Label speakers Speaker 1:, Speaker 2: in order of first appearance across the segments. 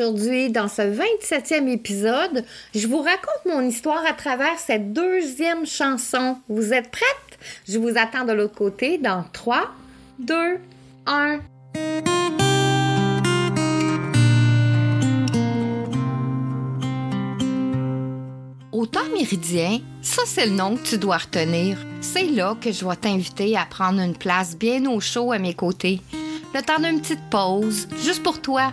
Speaker 1: Aujourd'hui, dans ce 27e épisode, je vous raconte mon histoire à travers cette deuxième chanson. Vous êtes prêtes? Je vous attends de l'autre côté dans 3, 2, 1. Au temps méridien, ça c'est le nom que tu dois retenir. C'est là que je vais t'inviter à prendre une place bien au chaud à mes côtés. Le temps d'une petite pause, juste pour toi.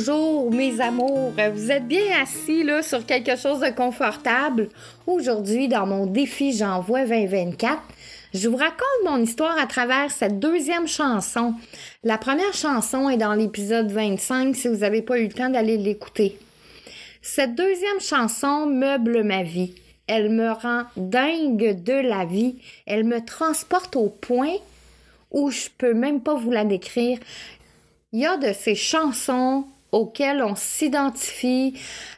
Speaker 1: Bonjour mes amours, vous êtes bien assis là sur quelque chose de confortable? Aujourd'hui, dans mon défi J'envoie 2024, je vous raconte mon histoire à travers cette deuxième chanson. La première chanson est dans l'épisode 25 si vous n'avez pas eu le temps d'aller l'écouter. Cette deuxième chanson meuble ma vie. Elle me rend dingue de la vie. Elle me transporte au point où je peux même pas vous la décrire. Il y a de ces chansons auxquelles on s'identifie.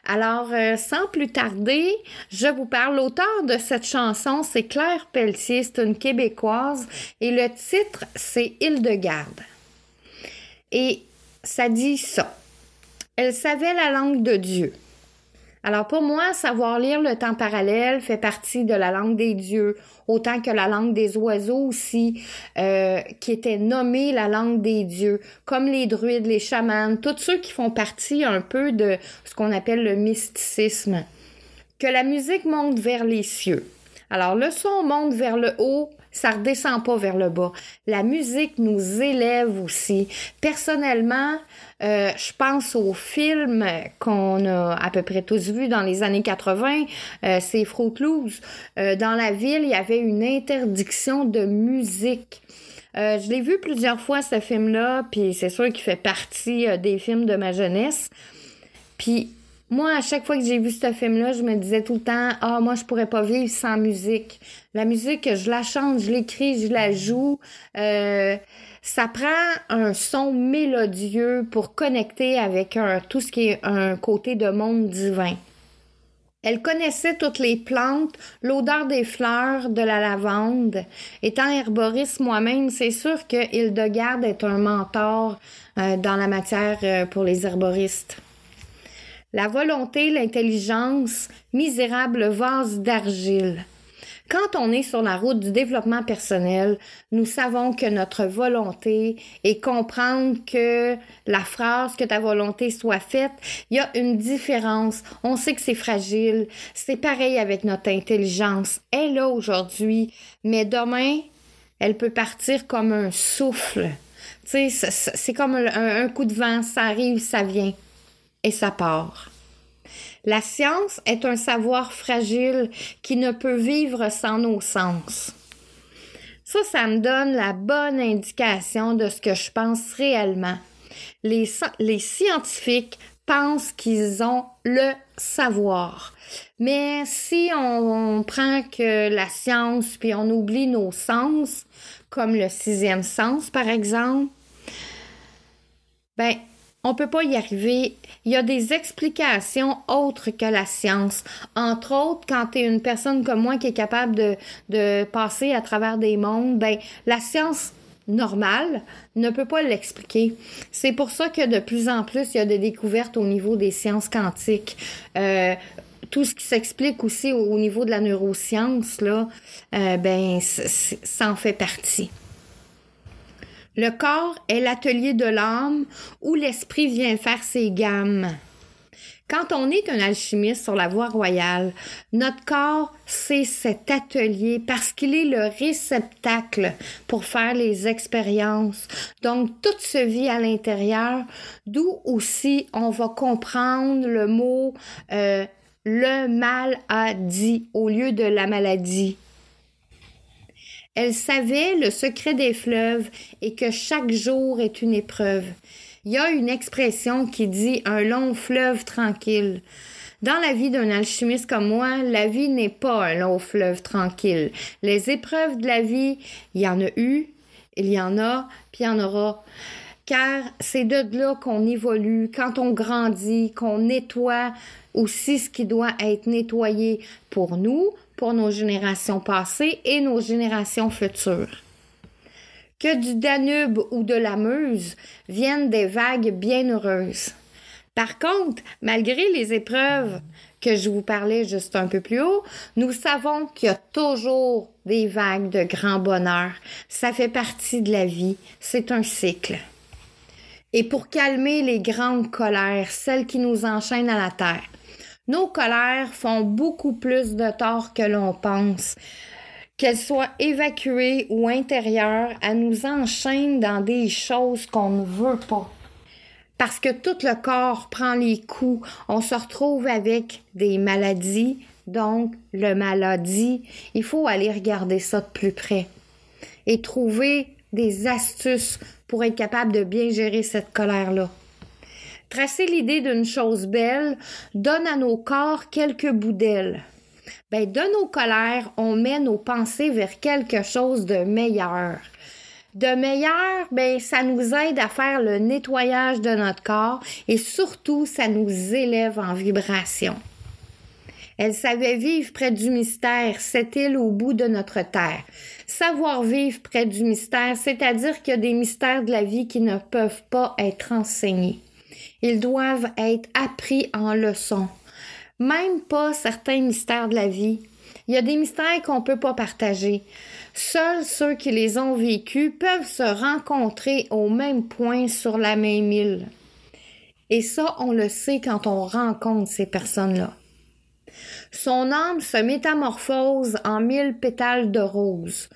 Speaker 1: Alors, euh, sans plus tarder, je vous parle. L'auteur de cette chanson, c'est Claire Pelletier, c'est une Québécoise, et le titre, c'est Hildegarde. Et ça dit ça. Elle savait la langue de Dieu. Alors pour moi, savoir lire le temps parallèle fait partie de la langue des dieux, autant que la langue des oiseaux aussi, euh, qui était nommée la langue des dieux, comme les druides, les chamans, tous ceux qui font partie un peu de ce qu'on appelle le mysticisme. Que la musique monte vers les cieux. Alors le son monte vers le haut, ça redescend pas vers le bas. La musique nous élève aussi. Personnellement, euh, je pense au film qu'on a à peu près tous vu dans les années 80, euh, c'est Fruit euh, dans la ville, il y avait une interdiction de musique. je l'ai vu plusieurs fois ce film-là, puis c'est sûr qu'il fait partie des films de ma jeunesse. Puis moi, à chaque fois que j'ai vu ce film-là, je me disais tout le temps, ah, moi, je pourrais pas vivre sans musique. La musique, je la chante, je l'écris, je la joue. Euh, ça prend un son mélodieux pour connecter avec tout ce qui est un côté de monde divin. Elle connaissait toutes les plantes, l'odeur des fleurs, de la lavande. Étant herboriste moi-même, c'est sûr que Hildegarde est un mentor euh, dans la matière euh, pour les herboristes. La volonté, l'intelligence, misérable vase d'argile. Quand on est sur la route du développement personnel, nous savons que notre volonté et comprendre que la phrase que ta volonté soit faite, il y a une différence. On sait que c'est fragile. C'est pareil avec notre intelligence. Elle est là aujourd'hui, mais demain, elle peut partir comme un souffle. Tu sais, c'est comme un, un coup de vent, ça arrive, ça vient et ça part. La science est un savoir fragile qui ne peut vivre sans nos sens. Ça, ça me donne la bonne indication de ce que je pense réellement. Les, scientifiques pensent qu'ils ont le savoir. Mais si on, prend que la science, puis on oublie nos sens, comme le sixième sens par exemple, ben, on peut pas y arriver. Il y a des explications autres que la science. Entre autres, quand tu es une personne comme moi qui est capable de, de passer à travers des mondes, ben, la science normale ne peut pas l'expliquer. C'est pour ça que de plus en plus, il y a des découvertes au niveau des sciences quantiques. Euh, tout ce qui s'explique aussi au, niveau de la neuroscience, là, euh, ben, ça en fait partie. Le corps est l'atelier de l'âme où l'esprit vient faire ses gammes. Quand on est un alchimiste sur la voie royale, notre corps, c'est cet atelier parce qu'il est le réceptacle pour faire les expériences. Donc, tout se vit à l'intérieur, d'où aussi on va comprendre le mot euh, le mal a dit au lieu de la maladie. Elle savait le secret des fleuves et que chaque jour est une épreuve. Il y a une expression qui dit un long fleuve tranquille. Dans la vie d'un alchimiste comme moi, la vie n'est pas un long fleuve tranquille. Les épreuves de la vie, il y en a eu, il y en a, puis il y en aura. Car c'est de là qu'on évolue, quand on grandit, qu'on nettoie aussi ce qui doit être nettoyé pour nous, pour nos générations passées et nos générations futures. Que du Danube ou de la Meuse viennent des vagues bien heureuses. Par contre, malgré les épreuves que je vous parlais juste un peu plus haut, nous savons qu'il y a toujours des vagues de grand bonheur. Ça fait partie de la vie. C'est un cycle. Et pour calmer les grandes colères, celles qui nous enchaînent à la terre, nos colères font beaucoup plus de tort que l'on pense. Qu'elles soient évacuées ou intérieures, elles nous enchaînent dans des choses qu'on ne veut pas. Parce que tout le corps prend les coups, on se retrouve avec des maladies, donc le maladie. Il faut aller regarder ça de plus près et trouver des astuces pour être capable de bien gérer cette colère-là. Tracer l'idée d'une chose belle donne à nos corps quelques bouts d'ailes. Ben, de nos colères, on met nos pensées vers quelque chose de meilleur. De meilleur, ben, ça nous aide à faire le nettoyage de notre corps et surtout, ça nous élève en vibration. Elle savait vivre près du mystère, cette île au bout de notre terre. Savoir vivre près du mystère, c'est-à-dire qu'il y a des mystères de la vie qui ne peuvent pas être enseignés. Ils doivent être appris en leçons. Même pas certains mystères de la vie. Il y a des mystères qu'on ne peut pas partager. Seuls ceux qui les ont vécus peuvent se rencontrer au même point sur la même île. Et ça, on le sait quand on rencontre ces personnes-là. Son âme se métamorphose en mille pétales de rose,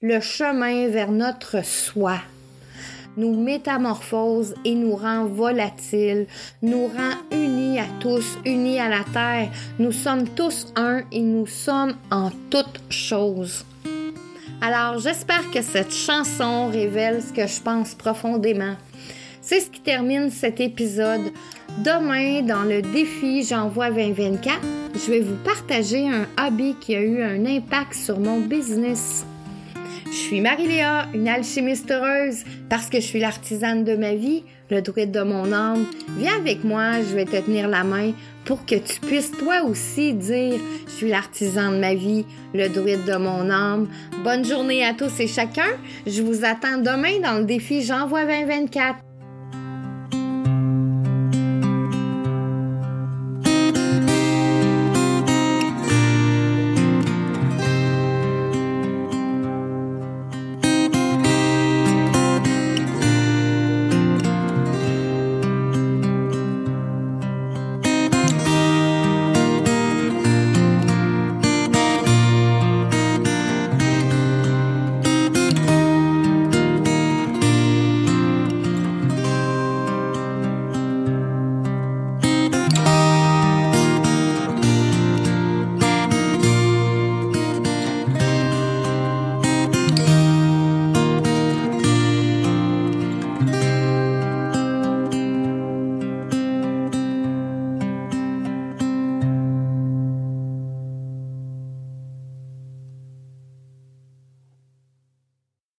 Speaker 1: le chemin vers notre soi nous métamorphose et nous rend volatiles, nous rend unis à tous, unis à la terre. Nous sommes tous un et nous sommes en toutes choses. Alors j'espère que cette chanson révèle ce que je pense profondément. C'est ce qui termine cet épisode. Demain, dans le défi J'envoie 2024, je vais vous partager un hobby qui a eu un impact sur mon business. Suis Marie-Léa, une alchimiste heureuse, parce que je suis l'artisane de ma vie, le druide de mon âme. Viens avec moi, je vais te tenir la main pour que tu puisses toi aussi dire Je suis l'artisan de ma vie, le druide de mon âme. Bonne journée à tous et chacun. Je vous attends demain dans le défi J'envoie 2024.